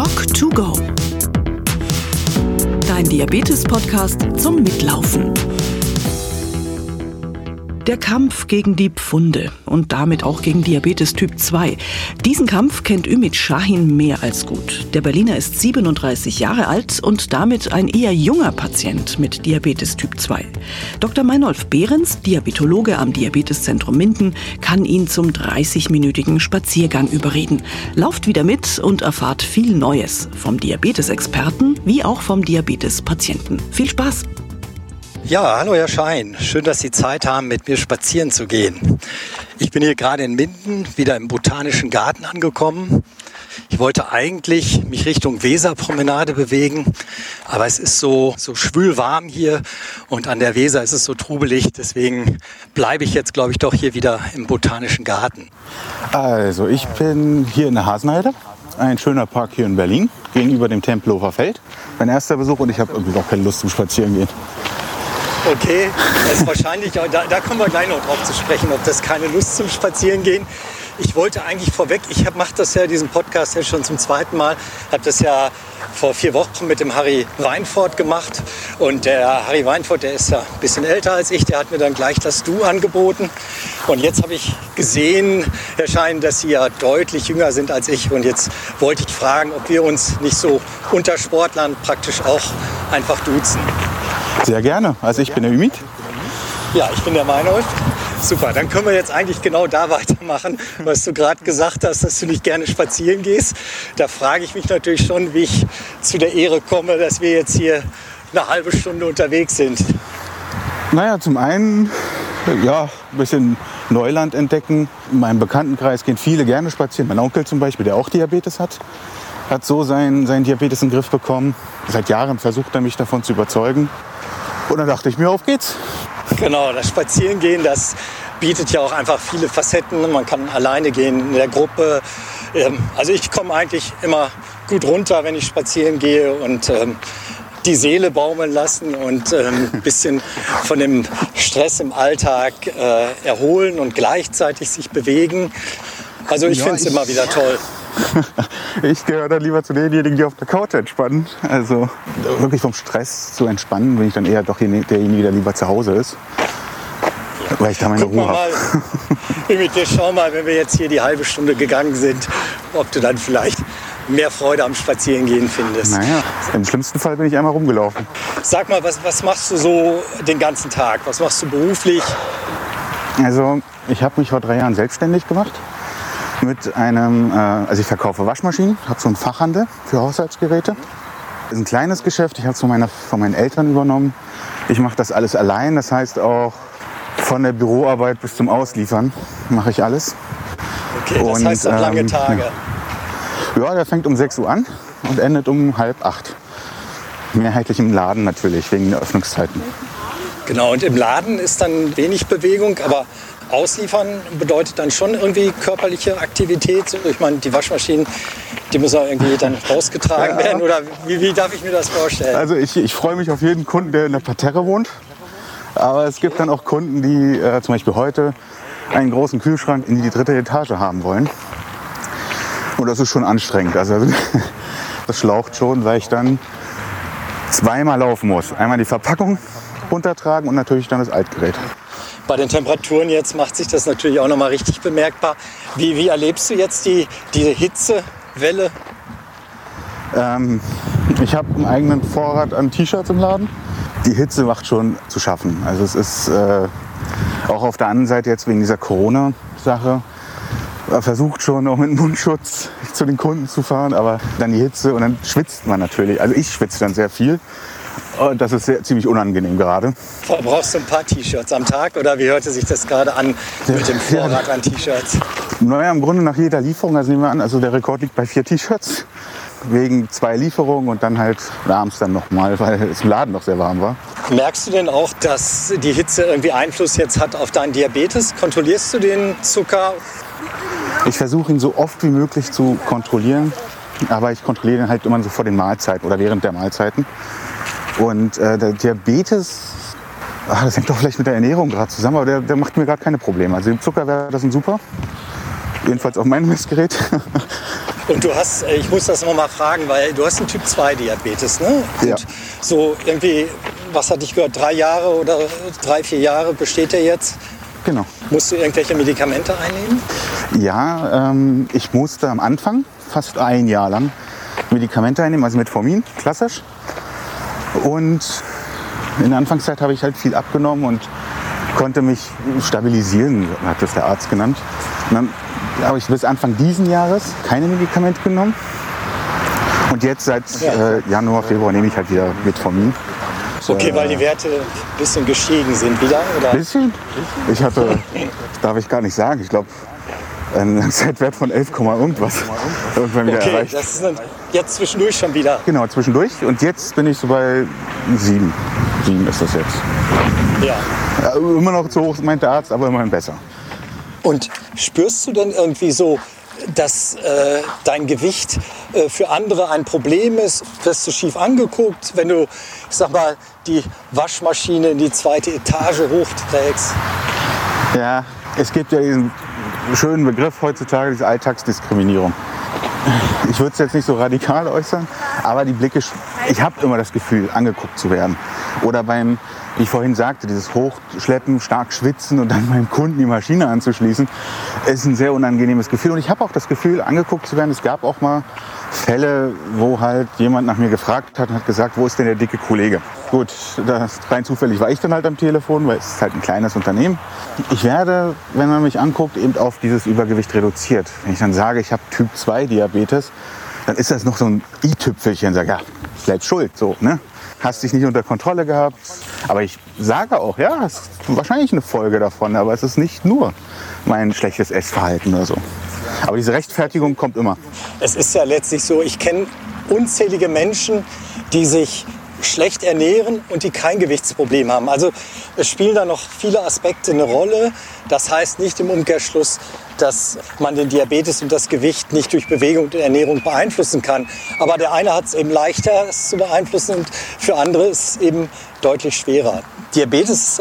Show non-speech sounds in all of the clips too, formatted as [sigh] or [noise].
Doc2Go. Dein Diabetes-Podcast zum Mitlaufen. Der Kampf gegen die Pfunde und damit auch gegen Diabetes Typ 2. Diesen Kampf kennt Ümit Shahin mehr als gut. Der Berliner ist 37 Jahre alt und damit ein eher junger Patient mit Diabetes Typ 2. Dr. Meinolf Behrens, Diabetologe am Diabeteszentrum Minden, kann ihn zum 30-minütigen Spaziergang überreden. Lauft wieder mit und erfahrt viel Neues vom Diabetesexperten wie auch vom Diabetespatienten. Viel Spaß! Ja, hallo Herr Schein. Schön, dass Sie Zeit haben, mit mir spazieren zu gehen. Ich bin hier gerade in Minden, wieder im Botanischen Garten angekommen. Ich wollte eigentlich mich Richtung Weserpromenade bewegen, aber es ist so, so schwül warm hier und an der Weser ist es so trubelig. Deswegen bleibe ich jetzt, glaube ich, doch hier wieder im Botanischen Garten. Also, ich bin hier in der Hasenheide. Ein schöner Park hier in Berlin, gegenüber dem Tempelhofer Feld. Mein erster Besuch und ich habe irgendwie noch keine Lust zum Spazierengehen. Okay, das ist wahrscheinlich, da, da kommen wir gleich noch drauf zu sprechen, ob das keine Lust zum Spazierengehen. Ich wollte eigentlich vorweg, ich mache das ja, diesen Podcast ja schon zum zweiten Mal, habe das ja vor vier Wochen mit dem Harry Weinfurt gemacht. Und der Harry Weinfurt, der ist ja ein bisschen älter als ich, der hat mir dann gleich das Du angeboten. Und jetzt habe ich gesehen, Herr Schein, dass Sie ja deutlich jünger sind als ich. Und jetzt wollte ich fragen, ob wir uns nicht so unter Sportlern praktisch auch einfach duzen. Sehr gerne. Also ich bin der Ümit. Ja, ich bin der Meinolf. Super, dann können wir jetzt eigentlich genau da [laughs] weitermachen, was du gerade gesagt hast, dass du nicht gerne spazieren gehst. Da frage ich mich natürlich schon, wie ich zu der Ehre komme, dass wir jetzt hier eine halbe Stunde unterwegs sind. Naja, zum einen, ja, ein bisschen Neuland entdecken. In meinem Bekanntenkreis gehen viele gerne spazieren. Mein Onkel zum Beispiel, der auch Diabetes hat, hat so seinen, seinen Diabetes in den Griff bekommen. Seit Jahren versucht er mich davon zu überzeugen. Und dann dachte ich mir, auf geht's. Genau, das Spazierengehen, das bietet ja auch einfach viele Facetten. Man kann alleine gehen, in der Gruppe. Ähm, also ich komme eigentlich immer gut runter, wenn ich spazieren gehe und ähm, die Seele baumeln lassen und ähm, ein [laughs] bisschen von dem Stress im Alltag äh, erholen und gleichzeitig sich bewegen. Also ich Ja, finde es immer wieder toll. Ich gehöre dann lieber zu denjenigen, die auf der Couch entspannen. Also wirklich vom Stress zu entspannen, bin ich dann eher doch derjenige, der lieber zu Hause ist. Weil ich da meine wir Ruhe habe. dir schau mal, wenn wir jetzt hier die halbe Stunde gegangen sind, ob du dann vielleicht mehr Freude am Spazierengehen findest. Naja, im schlimmsten Fall bin ich einmal rumgelaufen. Sag mal, was, was machst du so den ganzen Tag? Was machst du beruflich? Also ich habe mich vor drei Jahren selbstständig gemacht mit einem, äh, also ich verkaufe Waschmaschinen, habe so einen Fachhandel für Haushaltsgeräte. Das ist ein kleines Geschäft, ich habe es von, meiner- von meinen Eltern übernommen. Ich mache das alles allein, das heißt auch von der Büroarbeit bis zum Ausliefern mache ich alles. Okay, das Und, heißt auch lange ähm, Tage. Ja, der fängt um 6 Uhr an und endet um halb acht. Mehrheitlich im Laden natürlich, wegen der Öffnungszeiten. Genau, und im Laden ist dann wenig Bewegung, aber ausliefern bedeutet dann schon irgendwie körperliche Aktivität. Ich meine, die Waschmaschinen, die müssen auch irgendwie dann rausgetragen Ja. werden. Oder wie, wie darf ich mir das vorstellen? Also ich, ich freue mich auf jeden Kunden, der in der Parterre wohnt. Aber es gibt dann auch Kunden, die äh, zum Beispiel heute einen großen Kühlschrank in die dritte Etage haben wollen. Und das ist schon anstrengend. Also [laughs] das schlaucht schon, weil ich dann zweimal laufen muss. Einmal die Verpackung runtertragen und natürlich dann das Altgerät. Bei den Temperaturen jetzt macht sich das natürlich auch noch mal richtig bemerkbar. Wie, wie erlebst du jetzt die, diese Hitzewelle? Ähm, ich habe einen eigenen Vorrat an T-Shirts im Laden. Die Hitze macht schon zu schaffen. Also es ist äh, auch auf der anderen Seite jetzt wegen dieser Corona-Sache versucht schon auch mit Mundschutz zu den Kunden zu fahren, aber dann die Hitze und dann schwitzt man natürlich. Also ich schwitze dann sehr viel. Und das ist sehr, ziemlich unangenehm gerade. Brauchst du ein paar T-Shirts am Tag oder wie hörte sich das gerade an mit dem Vorrat an T-Shirts? Naja, im Grunde nach jeder Lieferung, also nehmen wir an, also der Rekord liegt bei vier T-Shirts. Wegen zwei Lieferungen und dann halt abends dann nochmal, weil es im Laden noch sehr warm war. Merkst du denn auch, dass die Hitze irgendwie Einfluss jetzt hat auf deinen Diabetes? Kontrollierst du den Zucker? Ich versuche ihn so oft wie möglich zu kontrollieren, aber ich kontrolliere ihn halt immer so vor den Mahlzeiten oder während der Mahlzeiten. Und äh, der Diabetes, ach, das hängt doch vielleicht mit der Ernährung gerade zusammen, aber der, der macht mir gerade keine Probleme. Also im Zuckerwerte sind super, jedenfalls auf meinem [laughs] Messgerät. Und du hast, äh, ich muss das nochmal fragen, weil du hast einen Typ 2 Diabetes, ne? Ja. Und so irgendwie, was hatte ich gehört, drei Jahre oder drei, vier Jahre besteht der jetzt? Genau. Musst du irgendwelche Medikamente einnehmen? Ja, ähm, ich musste am Anfang fast ein Jahr lang Medikamente einnehmen, also Metformin, klassisch. Und in der Anfangszeit habe ich halt viel abgenommen und konnte mich stabilisieren, hat das der Arzt genannt. Und dann habe ich bis Anfang diesen Jahres keine Medikamente genommen. Und jetzt seit äh, Januar, Februar nehme ich halt wieder Metformin. Okay, weil die Werte ein bisschen gestiegen sind wieder, oder? Bisschen? Ich hatte, darf ich gar nicht sagen, ich glaube, einen Langzeitwert von 11, irgendwas irgendwann wieder Okay, erreicht. das ist jetzt zwischendurch schon wieder. Genau, zwischendurch. Und jetzt bin ich so bei sieben. Sieben ist das jetzt. Ja. Ja, immer noch zu hoch, meint der Arzt, aber immerhin besser. Und spürst du denn irgendwie so, dass äh, dein Gewicht äh, für andere ein Problem ist? Wirst du schief angeguckt, wenn du, ich sag mal, die Waschmaschine in die zweite Etage hochträgst? Ja, es gibt ja diesen schönen Begriff heutzutage, diese Alltagsdiskriminierung. Ich würde es jetzt nicht so radikal äußern, aber die Blicke, ich habe immer das Gefühl, angeguckt zu werden. Oder beim, wie ich vorhin sagte, dieses Hochschleppen, stark schwitzen und dann [laughs] beim Kunden die Maschine anzuschließen, ist ein sehr unangenehmes Gefühl. Und ich habe auch das Gefühl, angeguckt zu werden. Es gab auch mal Fälle, wo halt jemand nach mir gefragt hat und hat gesagt, wo ist denn der dicke Kollege? Gut, das rein zufällig war ich dann halt am Telefon, weil es ist halt ein kleines Unternehmen. Ich werde, wenn man mich anguckt, eben auf dieses Übergewicht reduziert. Wenn ich dann sage, ich habe Typ 2 Diabetes, dann ist das noch so ein i-Tüpfelchen. Sag ja, selbst schuld, so, ne? Hast dich nicht unter Kontrolle gehabt. Aber ich sage auch, ja, es ist wahrscheinlich eine Folge davon, aber es ist nicht nur mein schlechtes Essverhalten oder so. Aber diese Rechtfertigung kommt immer. Es ist ja letztlich so, ich kenne unzählige Menschen, die sich schlecht ernähren und die kein Gewichtsproblem haben. Also es spielen da noch viele Aspekte eine Rolle. Das heißt nicht im Umkehrschluss, dass man den Diabetes und das Gewicht nicht durch Bewegung und Ernährung beeinflussen kann. Aber der eine hat es eben leichter, es zu beeinflussen und für andere ist es eben deutlich schwerer. Diabetes,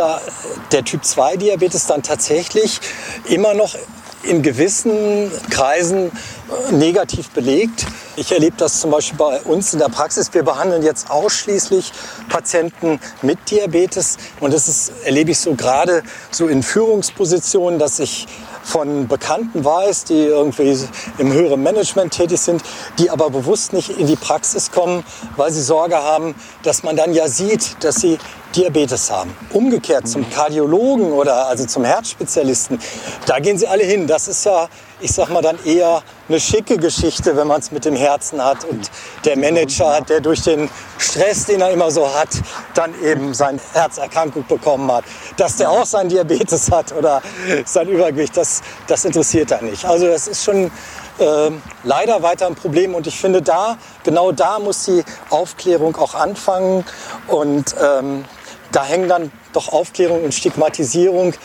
der Typ 2 Diabetes dann tatsächlich immer noch in gewissen Kreisen äh, negativ belegt. Ich erlebe das zum Beispiel bei uns in der Praxis. Wir behandeln jetzt ausschließlich Patienten mit Diabetes. Und das ist, erlebe ich so gerade so in Führungspositionen, dass ich von Bekannten weiß, die irgendwie im höheren Management tätig sind, die aber bewusst nicht in die Praxis kommen, weil sie Sorge haben, dass man dann ja sieht, dass sie Diabetes haben. Umgekehrt zum Kardiologen oder also zum Herzspezialisten, da gehen sie alle hin. Das ist ja, ich sag mal, dann eher eine schicke Geschichte, wenn man es mit dem Herzen hat und der Manager, der durch den Stress, den er immer so hat, dann eben seine Herzerkrankung bekommen hat. Dass der auch sein Diabetes hat oder sein Übergewicht, das, das interessiert er nicht. Also das ist schon ähm, leider weiter ein Problem. Und ich finde, da, genau da muss die Aufklärung auch anfangen. Und ähm, da hängen dann doch Aufklärung und Stigmatisierung äh,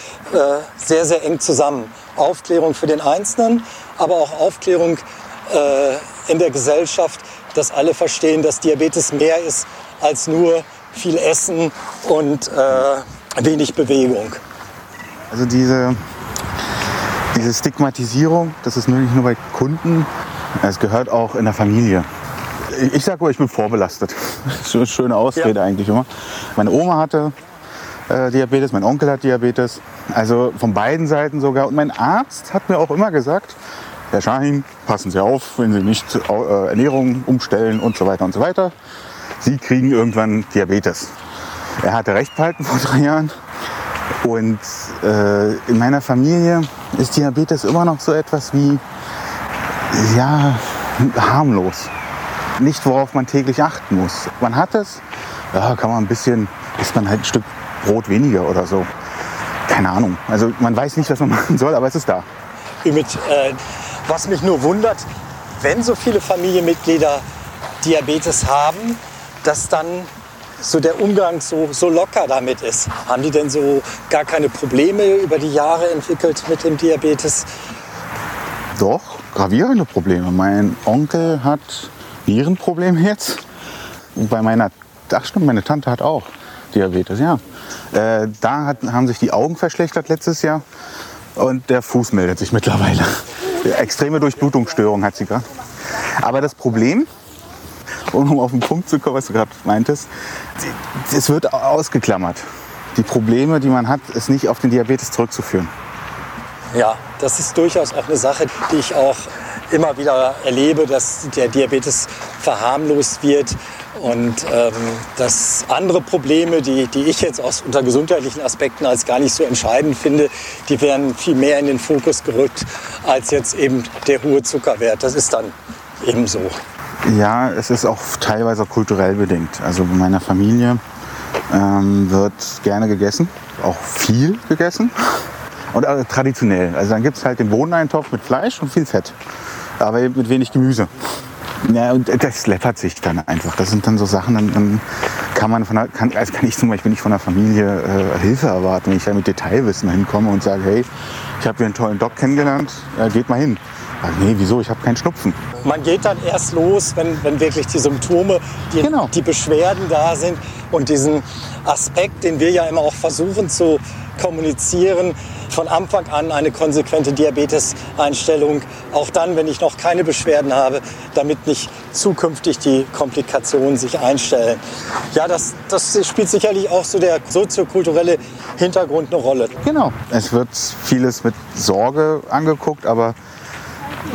sehr, sehr eng zusammen. Aufklärung für den Einzelnen, aber auch Aufklärung äh, in der Gesellschaft, dass alle verstehen, dass Diabetes mehr ist als nur viel Essen und äh, wenig Bewegung. Also diese, diese Stigmatisierung, das ist nicht nur bei Kunden, es gehört auch in der Familie. Ich- sage mal, ich bin vorbelastet. Das ist eine schöne Ausrede Ja. eigentlich immer. Meine Oma hatte äh, Diabetes, mein Onkel hat Diabetes. Also von beiden Seiten sogar. Und mein Arzt hat mir auch immer gesagt, Herr Schahin, passen Sie auf, wenn Sie nicht äh, Ernährung umstellen und so weiter und so weiter. Sie kriegen irgendwann Diabetes. Er hatte recht behalten vor drei Jahren. Und äh, in meiner Familie ist Diabetes immer noch so etwas wie, ja, harmlos. Nicht, worauf man täglich achten muss. Man hat es, ja, kann man ein bisschen, isst man halt ein Stück Brot weniger oder so. Keine Ahnung. Also man weiß nicht, was man [laughs] machen soll, aber es ist da. Mit, äh, was mich nur wundert, wenn so viele Familienmitglieder Diabetes haben, dass dann so der Umgang so, so locker damit ist. Haben die denn so gar keine Probleme über die Jahre entwickelt mit dem Diabetes? Doch, gravierende Probleme. Mein Onkel hat Nierenprobleme jetzt. Bei meiner, ach stimmt, meine Tante hat auch Diabetes, ja. Äh, da hat, haben sich die Augen verschlechtert letztes Jahr und der Fuß meldet sich mittlerweile. [laughs] Extreme Durchblutungsstörung hat sie gerade. Aber das Problem, um auf den Punkt zu kommen, was du gerade meintest, es wird ausgeklammert. Die Probleme, die man hat, ist nicht auf den Diabetes zurückzuführen. Ja, das ist durchaus auch eine Sache, die ich auch immer wieder erlebe, dass der Diabetes verharmlost wird und ähm, dass andere Probleme, die, die ich jetzt aus unter gesundheitlichen Aspekten als gar nicht so entscheidend finde, die werden viel mehr in den Fokus gerückt als jetzt eben der hohe Zuckerwert. Das ist dann eben so. Ja, es ist auch teilweise kulturell bedingt. Also in meiner Familie ähm, wird gerne gegessen, auch viel gegessen und also traditionell. Also dann gibt es halt den Bohneneintopf mit Fleisch und viel Fett, aber mit wenig Gemüse. Ja, und das läppert sich dann einfach. Das sind dann so Sachen, dann, dann kann man von der, kann, also kann ich zum Beispiel nicht von der Familie äh, Hilfe erwarten, wenn ich ja mit Detailwissen hinkomme und sage, hey, ich habe hier einen tollen Doc kennengelernt, äh, geht mal hin. Ach nee, wieso? Ich habe keinen Schnupfen. Man geht dann erst los, wenn, wenn wirklich die Symptome, die, Genau. die Beschwerden da sind und diesen Aspekt, den wir ja immer auch versuchen zu kommunizieren, von Anfang an eine konsequente Diabeteseinstellung, auch dann, wenn ich noch keine Beschwerden habe, damit nicht zukünftig die Komplikationen sich einstellen. Ja, das, das spielt sicherlich auch so der soziokulturelle Hintergrund eine Rolle. Genau. Es wird vieles mit Sorge angeguckt, aber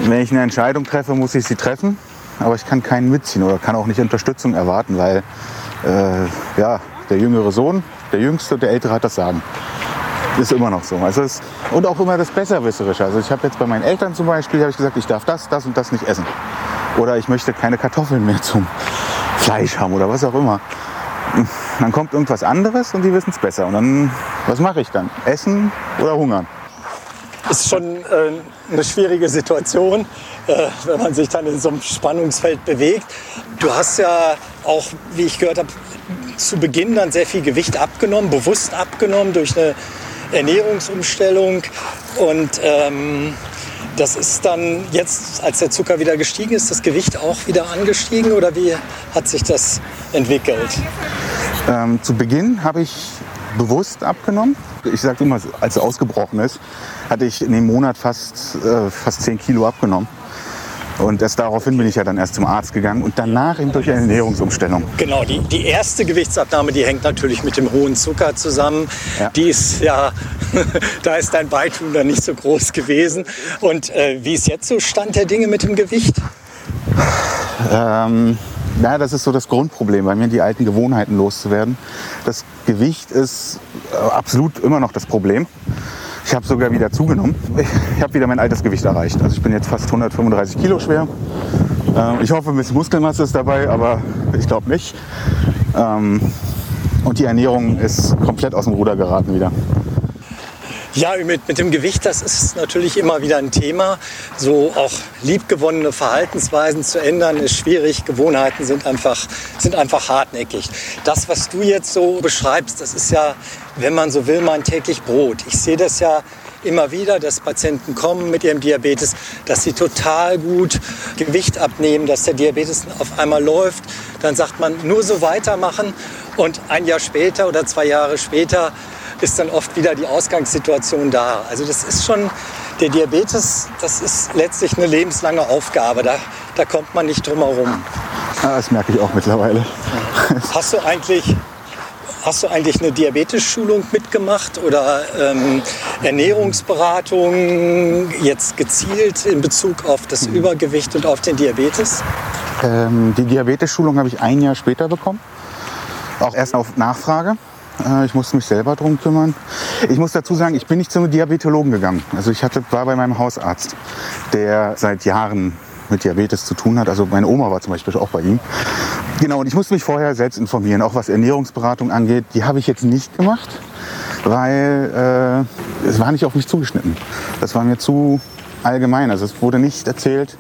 wenn ich eine Entscheidung treffe, muss ich sie treffen. Aber ich kann keinen mitziehen oder kann auch nicht Unterstützung erwarten, weil äh, ja, der jüngere Sohn, der Jüngste, der Ältere hat das Sagen. Ist immer noch so. Also es, und auch immer das Besserwisserische. Also ich habe jetzt bei meinen Eltern zum Beispiel ich gesagt, ich darf das, das und das nicht essen. Oder ich möchte keine Kartoffeln mehr zum Fleisch haben oder was auch immer. Dann kommt irgendwas anderes und die wissen es besser. Und dann, was mache ich dann? Essen oder hungern? ist schon äh, eine schwierige Situation, äh, wenn man sich dann in so einem Spannungsfeld bewegt. Du hast ja auch, wie ich gehört habe, zu Beginn dann sehr viel Gewicht abgenommen, bewusst abgenommen durch eine Ernährungsumstellung. Und ähm, das ist dann jetzt, als der Zucker wieder gestiegen ist, das Gewicht auch wieder angestiegen oder wie hat sich das entwickelt? Ähm, zu Beginn habe ich bewusst abgenommen. Ich sage immer, als es ausgebrochen ist, hatte ich in dem Monat fast, äh, fast 10 Kilo abgenommen. Und erst daraufhin bin ich ja dann erst zum Arzt gegangen und danach eben durch eine Ernährungsumstellung. Genau, die, die erste Gewichtsabnahme, die hängt natürlich mit dem hohen Zucker zusammen. Ja. Die ist ja, [laughs] da ist dein Beitun dann nicht so groß gewesen. Und äh, wie ist jetzt so Stand der Dinge mit dem Gewicht? Ähm, ja, das ist so das Grundproblem, bei mir die alten Gewohnheiten loszuwerden. Das Gewicht ist äh, absolut immer noch das Problem. Ich habe sogar wieder zugenommen. Ich habe wieder mein altes Gewicht erreicht. Also ich bin jetzt fast 135 Kilo schwer. Ähm, ich hoffe, ein bisschen Muskelmasse ist dabei, aber ich glaube nicht. Ähm, und die Ernährung ist komplett aus dem Ruder geraten wieder. Ja, mit, mit dem Gewicht, das ist natürlich immer wieder ein Thema. So auch liebgewonnene Verhaltensweisen zu ändern, ist schwierig. Gewohnheiten sind einfach, sind einfach hartnäckig. Das, was du jetzt so beschreibst, das ist ja, wenn man so will, mein täglich Brot. Ich sehe das ja immer wieder, dass Patienten kommen mit ihrem Diabetes, dass sie total gut Gewicht abnehmen, dass der Diabetes auf einmal läuft. Dann sagt man, nur so weitermachen und ein Jahr später oder zwei Jahre später ist dann oft wieder die Ausgangssituation da. Also das ist schon, der Diabetes, das ist letztlich eine lebenslange Aufgabe. Da, da kommt man nicht drum herum. Ah, Das merke ich auch mittlerweile. [laughs] Hast du eigentlich, hast du eigentlich eine Diabetes-Schulung mitgemacht oder ähm, Ernährungsberatung jetzt gezielt in Bezug auf das Übergewicht und auf den Diabetes? Ähm, die Diabetes-Schulung habe ich ein Jahr später bekommen. Auch erst auf Nachfrage. Äh, Ich musste mich selber drum kümmern. Ich muss dazu sagen, ich bin nicht zum Diabetologen gegangen. Also ich hatte, war bei meinem Hausarzt, der seit Jahren mit Diabetes zu tun hat. Also meine Oma war zum Beispiel auch bei ihm. Genau, und ich musste mich vorher selbst informieren, auch was Ernährungsberatung angeht. Die habe ich jetzt nicht gemacht, weil äh, es war nicht auf mich zugeschnitten. Das war mir zu allgemein. Also es wurde nicht erzählt,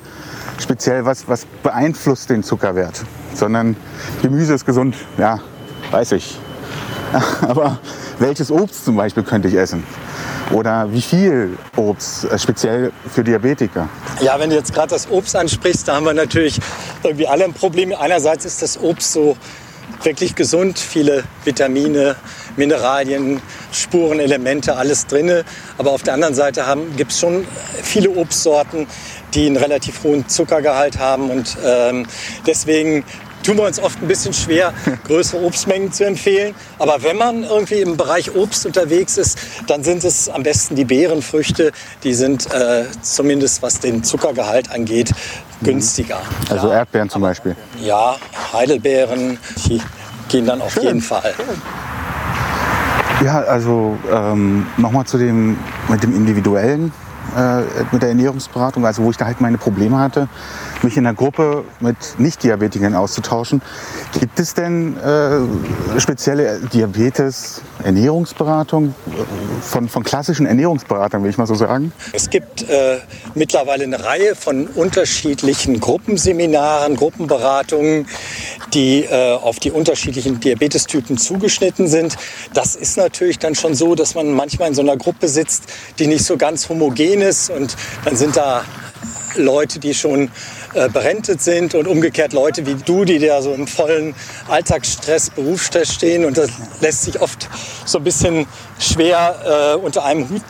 speziell was, was beeinflusst den Zuckerwert, sondern Gemüse ist gesund, ja, weiß ich. [laughs] Aber welches Obst zum Beispiel könnte ich essen? Oder wie viel Obst, äh, speziell für Diabetiker? Ja, wenn du jetzt gerade das Obst ansprichst, da haben wir natürlich irgendwie alle ein Problem. Einerseits ist das Obst so wirklich gesund, viele Vitamine, Mineralien, Spurenelemente, alles drin. Aber auf der anderen Seite gibt es schon viele Obstsorten, die einen relativ hohen Zuckergehalt haben. Und ähm, deswegen tun wir uns oft ein bisschen schwer, [laughs] größere Obstmengen zu empfehlen. Aber wenn man irgendwie im Bereich Obst unterwegs ist, dann sind es am besten die Beerenfrüchte. Die sind äh, zumindest, was den Zuckergehalt angeht, günstiger. Also ja. Erdbeeren zum Beispiel? Ja, Heidelbeeren, die gehen dann auf Schön. jeden Fall. Ja, also ähm, nochmal zu dem mit dem individuellen äh, mit der Ernährungsberatung, also wo ich da halt meine Probleme hatte, mich in der Gruppe mit Nicht-Diabetikern auszutauschen. Gibt es denn äh, spezielle Diabetes-Ernährungsberatung von, von klassischen Ernährungsberatern, will ich mal so sagen? Es gibt äh, mittlerweile eine Reihe von unterschiedlichen Gruppenseminaren, Gruppenberatungen, die äh, auf die unterschiedlichen Diabetestypen zugeschnitten sind. Das ist natürlich dann schon so, dass man manchmal in so einer Gruppe sitzt, die nicht so ganz homogen ist und dann sind da Leute, die schon äh, berentet sind und umgekehrt Leute wie du, die da so im vollen Alltagsstress, Berufsstress stehen. Und das lässt sich oft so ein bisschen schwer äh, unter einem Hut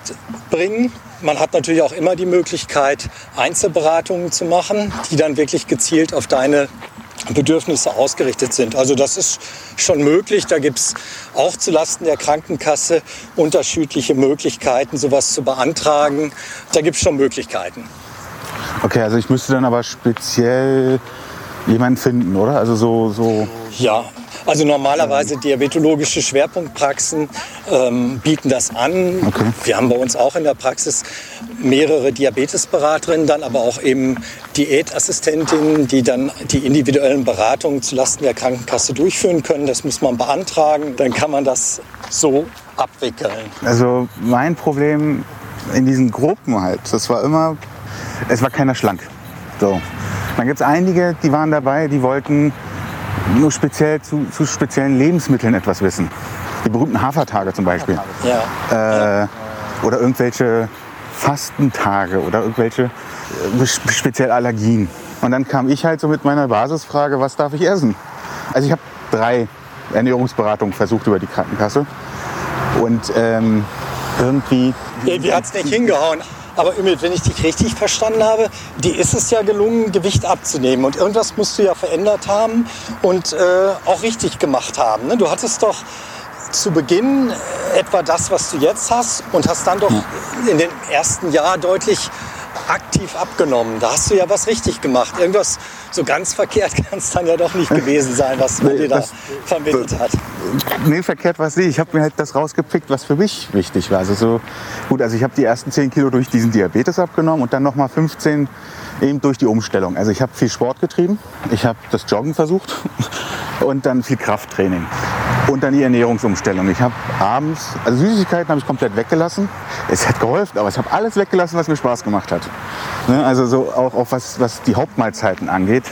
bringen. Man hat natürlich auch immer die Möglichkeit, Einzelberatungen zu machen, die dann wirklich gezielt auf deine Bedürfnisse ausgerichtet sind. Also das ist schon möglich. Da gibt es auch zulasten der Krankenkasse unterschiedliche Möglichkeiten, sowas zu beantragen. Da gibt es schon Möglichkeiten. Okay, also ich müsste dann aber speziell jemanden finden, oder? Also so, so. Ja, also normalerweise diabetologische Schwerpunktpraxen ähm, bieten das an. Okay. Wir haben bei uns auch in der Praxis mehrere Diabetesberaterinnen, dann aber auch eben Diätassistentinnen, die dann die individuellen Beratungen zulasten der Krankenkasse durchführen können. Das muss man beantragen, dann kann man das so abwickeln. Also mein Problem in diesen Gruppen halt, das war immer, es war keiner schlank. So. Dann gibt es einige, die waren dabei, die wollten nur speziell zu, zu, speziellen Lebensmitteln etwas wissen. Die berühmten Hafertage zum Beispiel. Ja. Äh, oder irgendwelche Fastentage oder irgendwelche äh, speziell Allergien. Und dann kam ich halt so mit meiner Basisfrage, was darf ich essen? Also ich habe drei Ernährungsberatungen versucht über die Krankenkasse. Und ähm, irgendwie... Irgendwie hat es nicht hingehauen. Aber Ümit, wenn ich dich richtig verstanden habe, die ist es ja gelungen, Gewicht abzunehmen. Und irgendwas musst du ja verändert haben und äh, auch richtig gemacht haben. Ne? Du hattest doch zu Beginn etwa das, was du jetzt hast und hast dann doch in den ersten Jahr deutlich aktiv abgenommen. Da hast du ja was richtig gemacht. Irgendwas so ganz verkehrt [laughs] kann es dann ja doch nicht gewesen sein, was man nee, dir da vermittelt hat. Nee, verkehrt war es nicht. Ich habe mir halt das rausgepickt, was für mich wichtig war. Also so, gut, also ich habe die ersten 10 Kilo durch diesen Diabetes abgenommen und dann nochmal 15 eben durch die Umstellung. Also ich habe viel Sport getrieben, ich habe das Joggen versucht [laughs] und dann viel Krafttraining und dann die Ernährungsumstellung. Ich habe abends, also Süßigkeiten habe ich komplett weggelassen. Es hat geholfen, aber ich habe alles weggelassen, was mir Spaß gemacht hat. Ne, also so auch, auch was, was die Hauptmahlzeiten angeht.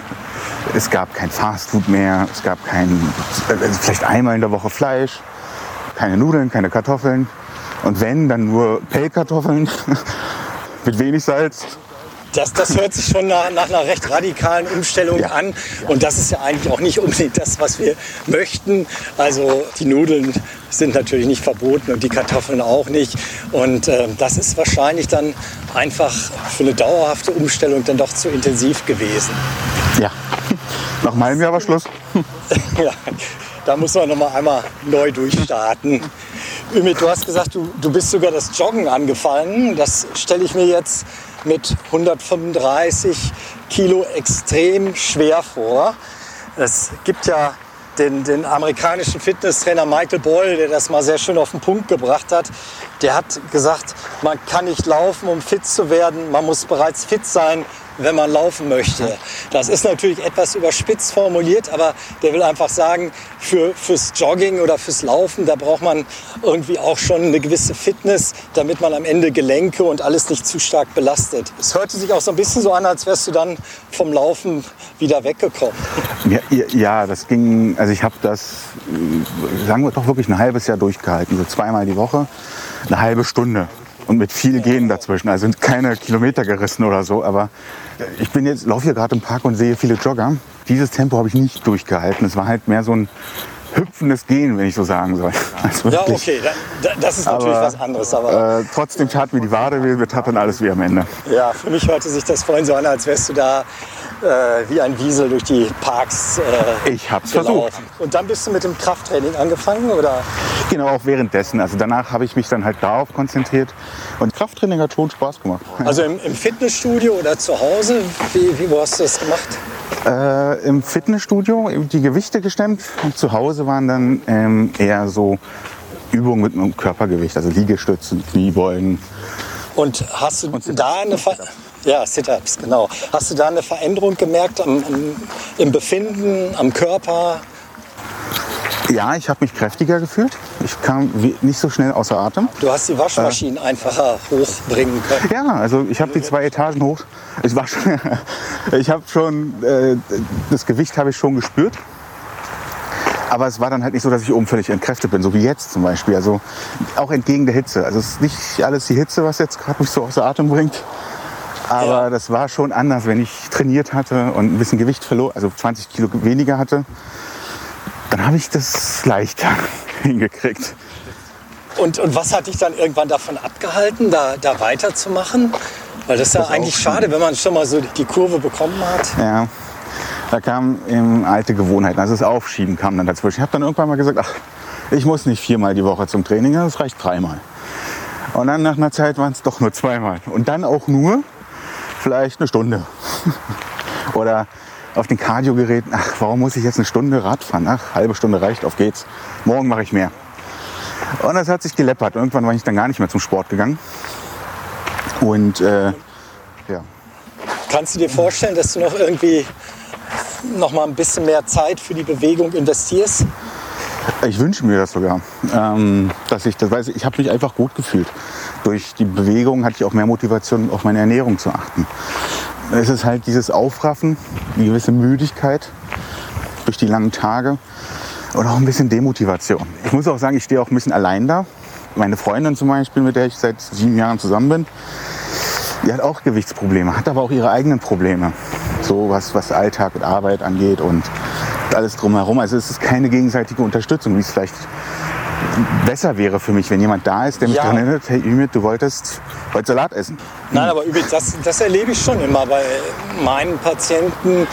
Es gab kein Fastfood mehr, es gab kein, also vielleicht einmal in der Woche Fleisch, keine Nudeln, keine Kartoffeln. Und wenn, dann nur Pellkartoffeln [laughs] mit wenig Salz das, das hört sich schon nach, nach einer recht radikalen Umstellung ja. an. Und das ist ja eigentlich auch nicht unbedingt das, was wir möchten. Also die Nudeln sind natürlich nicht verboten und die Kartoffeln auch nicht. Und äh, das ist wahrscheinlich dann einfach für eine dauerhafte Umstellung dann doch zu intensiv gewesen. Ja, nach meinem Jahr war Schluss. [laughs] ja, da muss man noch mal einmal neu durchstarten. Ümit, du hast gesagt, du, du bist sogar das Joggen angefangen. Das stelle ich mir jetzt mit 135 Kilo extrem schwer vor. Es gibt ja den, den, amerikanischen Fitnesstrainer Michael Boyle, der das mal sehr schön auf den Punkt gebracht hat. Der hat gesagt, man kann nicht laufen, um fit zu werden. Man muss bereits fit sein, wenn man laufen möchte. Das ist natürlich etwas überspitzt formuliert, aber der will einfach sagen, für, fürs Jogging oder fürs Laufen, da braucht man irgendwie auch schon eine gewisse Fitness, damit man am Ende Gelenke und alles nicht zu stark belastet. Es hörte sich auch so ein bisschen so an, als wärst du dann vom Laufen wieder weggekommen. Ja, ja das ging, also ich habe das, sagen wir doch wirklich ein halbes Jahr durchgehalten, so zweimal die Woche, eine halbe Stunde und mit viel Gehen dazwischen. Also sind keine Kilometer gerissen oder so, aber ich bin jetzt, laufe hier gerade im Park und sehe viele Jogger. Dieses Tempo habe ich nicht durchgehalten. Es war halt mehr so ein Hüpf tropfendes Gehen, wenn ich so sagen soll. Also Ja, okay, da, da, das ist natürlich Aber, was anderes. Aber Äh, trotzdem tat mir die Wade weh, mir tat dann alles weh am Ende. ja, für mich hörte sich das vorhin so an, als wärst du da äh, wie ein Wiesel durch die Parks äh, Ich hab's gelaufen. versucht. Und dann bist du mit dem Krafttraining angefangen? Oder? Genau, auch währenddessen. Also danach habe ich mich dann halt darauf konzentriert. Und Krafttraining hat schon Spaß gemacht. Also im, im Fitnessstudio oder zu Hause? Wie, wie, wo hast du das gemacht? Äh, Im Fitnessstudio die Gewichte gestemmt und zu Hause waren dann ähm, eher so Übungen mit einem Körpergewicht, also Liegestützen, Kniebeugen. Und hast du da eine Ver ja, Sit-ups, genau. Hast du da eine Veränderung gemerkt am, am, im Befinden, am Körper? Ja, ich habe mich kräftiger gefühlt. Ich kam nicht so schnell außer Atem. Du hast die Waschmaschinen einfacher hochbringen können. Ja, also ich habe die zwei Etagen hoch. Ich war schon, [laughs] ich habe schon äh, das Gewicht habe ich schon gespürt. Aber es war dann halt nicht so, dass ich oben völlig entkräftet bin, so wie jetzt zum Beispiel. Also auch entgegen der Hitze. Also es ist nicht alles die Hitze, was jetzt gerade mich so außer Atem bringt. Aber Ja. das war schon anders, wenn ich trainiert hatte und ein bisschen Gewicht verlor, also 20 Kilo weniger hatte. Dann habe ich das leichter [laughs] hingekriegt. Und, und was hat dich dann irgendwann davon abgehalten, da, da weiterzumachen? Weil das ist ja eigentlich schade, wenn man schon mal so die Kurve bekommen hat. Ja, da kamen eben alte Gewohnheiten. Also das Aufschieben kam dann dazwischen. Ich habe dann irgendwann mal gesagt, ach, ich muss nicht viermal die Woche zum Training, das reicht dreimal. Und dann nach einer Zeit waren es doch nur zweimal. Und dann auch nur vielleicht eine Stunde. [laughs] Oder auf den Kardiogeräten, ach, warum muss ich jetzt eine Stunde Rad fahren? Ach, halbe Stunde reicht, auf geht's. Morgen mache ich mehr. Und das hat sich geleppert. Irgendwann war ich dann gar nicht mehr zum Sport gegangen. Und äh, ja, Kannst du dir vorstellen, dass du noch irgendwie noch mal ein bisschen mehr Zeit für die Bewegung investierst? Ich wünsche mir das sogar, ähm, dass ich das weiß. Ich habe mich einfach gut gefühlt. Durch die Bewegung hatte ich auch mehr Motivation, auf meine Ernährung zu achten. Es ist halt dieses Aufraffen, die gewisse Müdigkeit durch die langen Tage und auch ein bisschen Demotivation. Ich muss auch sagen, ich stehe auch ein bisschen allein da. Meine Freundin zum Beispiel, mit der ich seit sieben Jahren zusammen bin, die hat auch Gewichtsprobleme, hat aber auch ihre eigenen Probleme. So was, was Alltag und Arbeit angeht und alles drumherum. Also es ist keine gegenseitige Unterstützung, wie es vielleicht besser wäre für mich, wenn jemand da ist, der mich Ja. daran erinnert, hey Ümit, du wolltest heute Salat essen. Nein, aber übrigens, das, das erlebe ich schon immer bei meinen Patienten,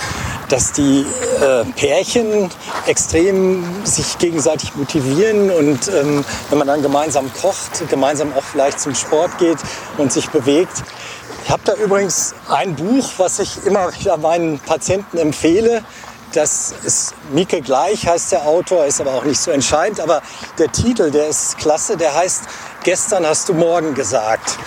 dass die äh, Pärchen extrem sich gegenseitig motivieren und ähm, wenn man dann gemeinsam kocht, gemeinsam auch vielleicht zum Sport geht und sich bewegt. Ich habe da übrigens ein Buch, was ich immer wieder meinen Patienten empfehle. Das ist Mieke Gleich, heißt der Autor, ist aber auch nicht so entscheidend. Aber der Titel, der ist klasse, der heißt Gestern hast du morgen gesagt.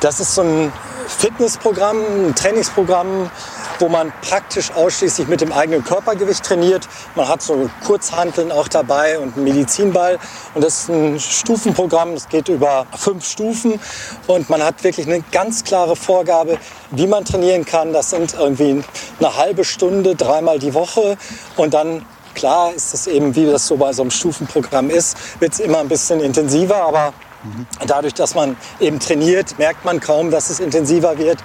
Das ist so ein Fitnessprogramm, ein Trainingsprogramm, wo man praktisch ausschließlich mit dem eigenen Körpergewicht trainiert. Man hat so Kurzhanteln auch dabei und einen Medizinball. Und das ist ein Stufenprogramm, das geht über fünf Stufen. Und man hat wirklich eine ganz klare Vorgabe, wie man trainieren kann. Das sind irgendwie eine halbe Stunde, dreimal die Woche. Und dann Klar ist es eben, wie das so bei so einem Stufenprogramm ist, wird es immer ein bisschen intensiver, aber dadurch, dass man eben trainiert, merkt man kaum, dass es intensiver wird.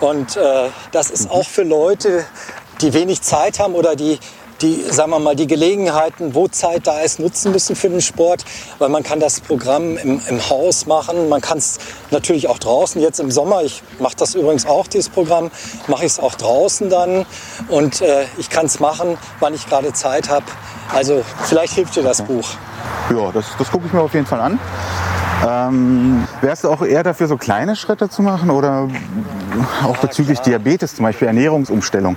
Und äh, das ist auch für Leute, die wenig Zeit haben oder die, die, sagen wir mal, die Gelegenheiten, wo Zeit da ist, nutzen müssen für den Sport. Weil man kann das Programm im, im Haus machen, man kann es natürlich auch draußen. Jetzt im Sommer, ich mache das übrigens auch, dieses Programm, mache ich es auch draußen dann. Und äh, ich kann es machen, wann ich gerade Zeit habe. Also vielleicht hilft dir das Buch. Ja, das, das gucke ich mir auf jeden Fall an. Ähm, wärst du auch eher dafür, so kleine Schritte zu machen oder auch bezüglich klar. Diabetes, zum Beispiel Ernährungsumstellung?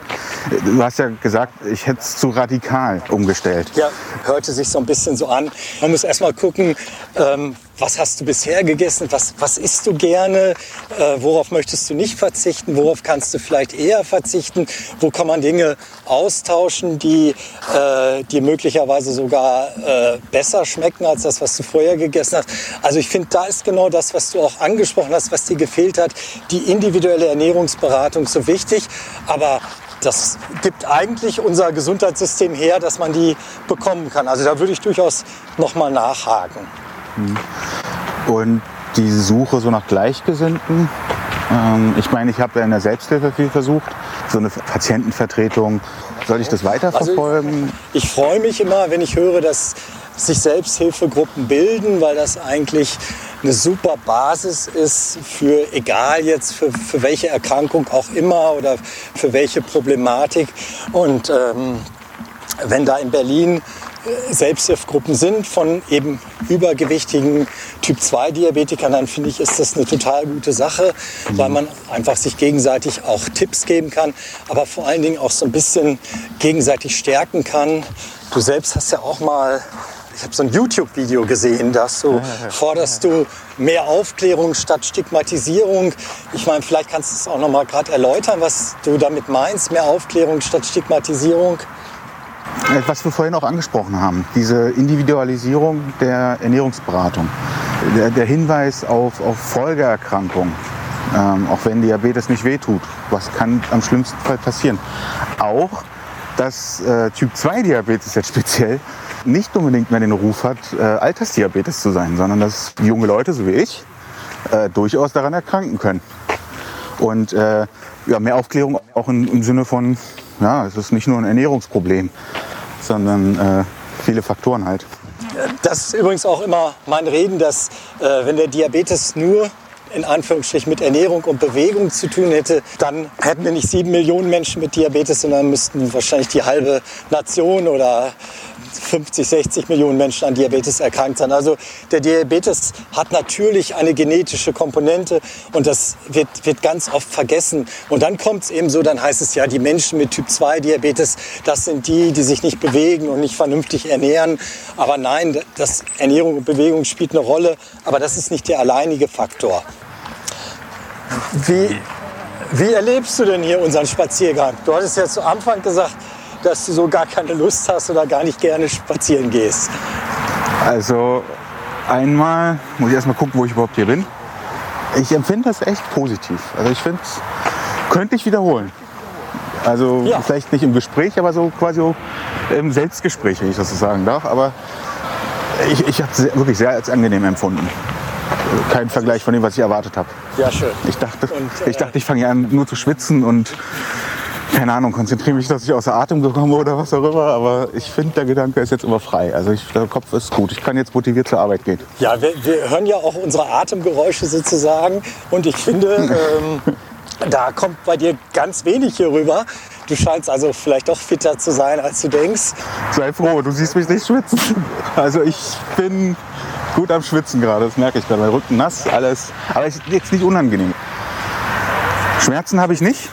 Du hast ja gesagt, ich hätte es zu radikal umgestellt. Ja, hörte sich so ein bisschen so an. Man muss erst mal gucken, ähm, was hast du bisher gegessen, was, was isst du gerne, äh, worauf möchtest du nicht verzichten, worauf kannst du vielleicht eher verzichten, wo kann man Dinge austauschen, die äh, dir möglicherweise sogar äh, besser schmecken als das, was du vorher gegessen hast. Also ich finde, da ist genau das, was du auch angesprochen hast, was dir gefehlt hat, die individuelle Ernährungsberatung so wichtig, aber das gibt eigentlich unser Gesundheitssystem her, dass man die bekommen kann. Also da würde ich durchaus noch mal nachhaken. Und die Suche so nach Gleichgesinnten. Ähm, ich meine, ich habe ja in der Selbsthilfe viel versucht, so eine Patientenvertretung. Soll ich das weiterverfolgen? Ich freue mich immer, wenn ich höre, dass sich Selbsthilfegruppen bilden, weil das eigentlich eine super Basis ist für, egal jetzt für, für welche Erkrankung auch immer oder für welche Problematik. Und ähm, wenn da in Berlin äh, Selbsthilfegruppen sind von eben übergewichtigen Typ-2-Diabetikern, dann finde ich, ist das eine total gute Sache, weil man einfach sich gegenseitig auch Tipps geben kann, aber vor allen Dingen auch so ein bisschen gegenseitig stärken kann. Du selbst hast ja auch mal ich habe so ein YouTube-Video gesehen, dass du forderst du mehr Aufklärung statt Stigmatisierung. Ich meine, vielleicht kannst du es auch noch mal gerade erläutern, was du damit meinst, mehr Aufklärung statt Stigmatisierung. Äh, was wir vorhin auch angesprochen haben, diese Individualisierung der Ernährungsberatung, der, der Hinweis auf, auf Folgeerkrankungen, ähm, auch wenn Diabetes nicht wehtut, was kann am schlimmsten Fall passieren. Auch, dass äh, Typ 2 Diabetes jetzt speziell nicht unbedingt mehr den Ruf hat, äh, Altersdiabetes zu sein, sondern dass junge Leute, so wie ich, äh, durchaus daran erkranken können. Und äh, ja, mehr Aufklärung auch in, im Sinne von, ja, es ist nicht nur ein Ernährungsproblem, sondern äh, viele Faktoren halt. Das ist übrigens auch immer mein Reden, dass äh, wenn der Diabetes nur in Anführungsstrichen mit Ernährung und Bewegung zu tun hätte, dann hätten wir nicht sieben Millionen Menschen mit Diabetes, sondern müssten wahrscheinlich die halbe Nation oder 50, 60 Millionen Menschen an Diabetes erkrankt sein. Also der Diabetes hat natürlich eine genetische Komponente und das wird, wird ganz oft vergessen. Und dann kommt es eben so, dann heißt es ja, die Menschen mit Typ 2 Diabetes, das sind die, die sich nicht bewegen und nicht vernünftig ernähren. Aber nein, das Ernährung und Bewegung spielt eine Rolle, aber das ist nicht der alleinige Faktor. Wie, wie erlebst du denn hier unseren Spaziergang? Du hattest ja zu Anfang gesagt, dass du so gar keine Lust hast oder gar nicht gerne spazieren gehst. Also einmal muss ich erstmal gucken, wo ich überhaupt hier bin. Ich empfinde das echt positiv. Also ich finde es, könnte ich wiederholen. Also Ja. vielleicht nicht im Gespräch, aber so quasi so im Selbstgespräch, wenn ich das so sagen darf. Aber ich, ich habe es wirklich sehr als angenehm empfunden. Kein Vergleich von dem, was ich erwartet habe. Ja, schön. Ich dachte, Und, äh, ich, dachte, ich fange an, nur zu schwitzen und keine Ahnung, konzentriere mich, dass ich außer Atem gekommen oder was auch immer. Aber ich finde, der Gedanke ist jetzt immer frei. Also ich, der Kopf ist gut. Ich kann jetzt motiviert zur Arbeit gehen. Ja, wir, wir hören ja auch unsere Atemgeräusche sozusagen. Und ich finde, [laughs] ähm, da kommt bei dir ganz wenig hier rüber. Du scheinst also vielleicht doch fitter zu sein, als du denkst. Sei froh, du siehst mich nicht schwitzen. Also ich bin gut am Schwitzen gerade, das merke ich gerade. Mein Rücken nass, alles. Aber ist jetzt nicht unangenehm. Schmerzen habe ich nicht.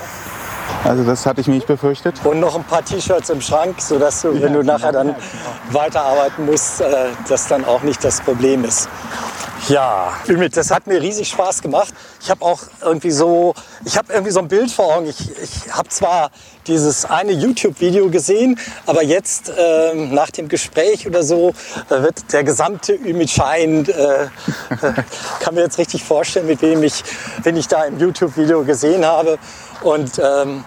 Also das hatte ich mir nicht befürchtet. Und noch ein paar T-Shirts im Schrank, sodass du, wenn du nachher dann weiterarbeiten musst, äh, das dann auch nicht das Problem ist. Ja, Ümit, das hat mir riesig Spaß gemacht. Ich habe auch irgendwie so, ich habe irgendwie so ein Bild vor Augen. Ich, ich habe zwar dieses eine YouTube-Video gesehen, aber jetzt ähm, nach dem Gespräch oder so äh, wird der gesamte Ümit Schein, äh, äh, [laughs] kann mir jetzt richtig vorstellen, mit wem ich, wen ich da im YouTube-Video gesehen habe. Und ähm,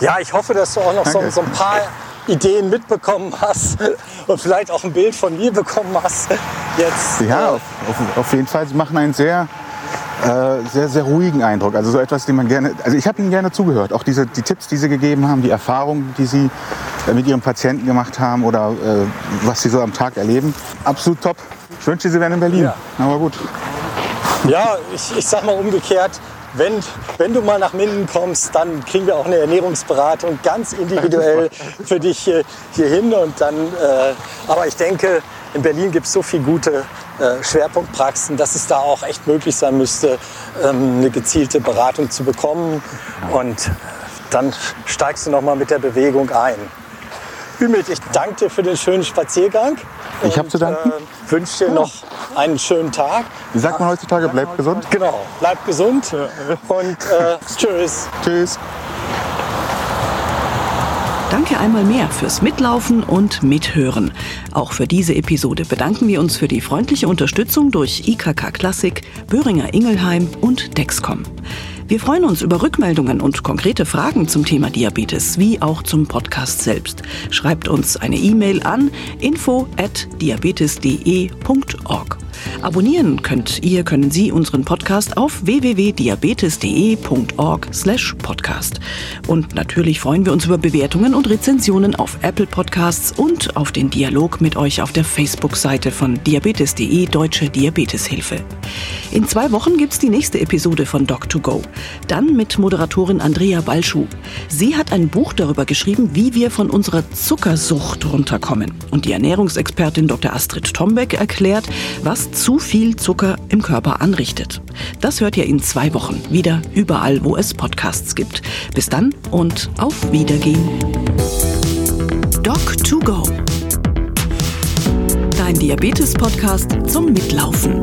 ja, ich hoffe, dass du auch noch so, so ein paar Ideen mitbekommen hast [laughs] und vielleicht auch ein Bild von mir bekommen hast. Jetzt, Ja, äh, auf, auf, jeden Fall. Sie machen einen sehr, äh, sehr, sehr ruhigen Eindruck. Also so etwas, den man gerne. Also ich habe Ihnen gerne zugehört. Auch diese, die Tipps, die Sie gegeben haben, die Erfahrungen, die Sie äh, mit Ihren Patienten gemacht haben oder äh, was Sie so am Tag erleben. Absolut top. Ich wünschte, Sie wären in Berlin. Ja. Aber gut. Ja, ich, ich sag mal umgekehrt, wenn, wenn du mal nach Minden kommst, dann kriegen wir auch eine Ernährungsberatung ganz individuell für dich hier, hin. Und dann, äh, aber ich denke, in Berlin gibt es so viele gute äh, Schwerpunktpraxen, dass es da auch echt möglich sein müsste, ähm, eine gezielte Beratung zu bekommen. Und dann steigst du noch mal mit der Bewegung ein. Ümit, ich danke dir für den schönen Spaziergang. Ich hab zu danken. Äh, wünsche dir noch einen schönen Tag. Wie sagt man heutzutage? Bleibt gesund. Genau, bleib gesund und äh, tschüss. Tschüss. Danke einmal mehr fürs Mitlaufen und Mithören. Auch für diese Episode bedanken wir uns für die freundliche Unterstützung durch IKK Klassik, Böhringer Ingelheim und Dexcom. Wir freuen uns über Rückmeldungen und konkrete Fragen zum Thema Diabetes, wie auch zum Podcast selbst. Schreibt uns eine E-Mail an info@diabetes.de.org. Abonnieren könnt ihr, können Sie unseren Podcast auf www.diabetes.de.org/podcast. Und natürlich freuen wir uns über Bewertungen und Rezensionen auf Apple Podcasts und auf den Dialog mit euch auf der Facebook-Seite von diabetes.de Deutsche Diabeteshilfe. In zwei Wochen gibt's die nächste Episode von Doc2Go. Dann mit Moderatorin Andrea Balschuh. Sie hat ein Buch darüber geschrieben, wie wir von unserer Zuckersucht runterkommen. Und die Ernährungsexpertin Dr. Astrid Tombeck erklärt, was zu viel Zucker im Körper anrichtet. Das hört ihr in zwei Wochen wieder überall, wo es Podcasts gibt. Bis dann und auf Wiedergehen. Doc2Go. Dein Diabetes-Podcast zum Mitlaufen.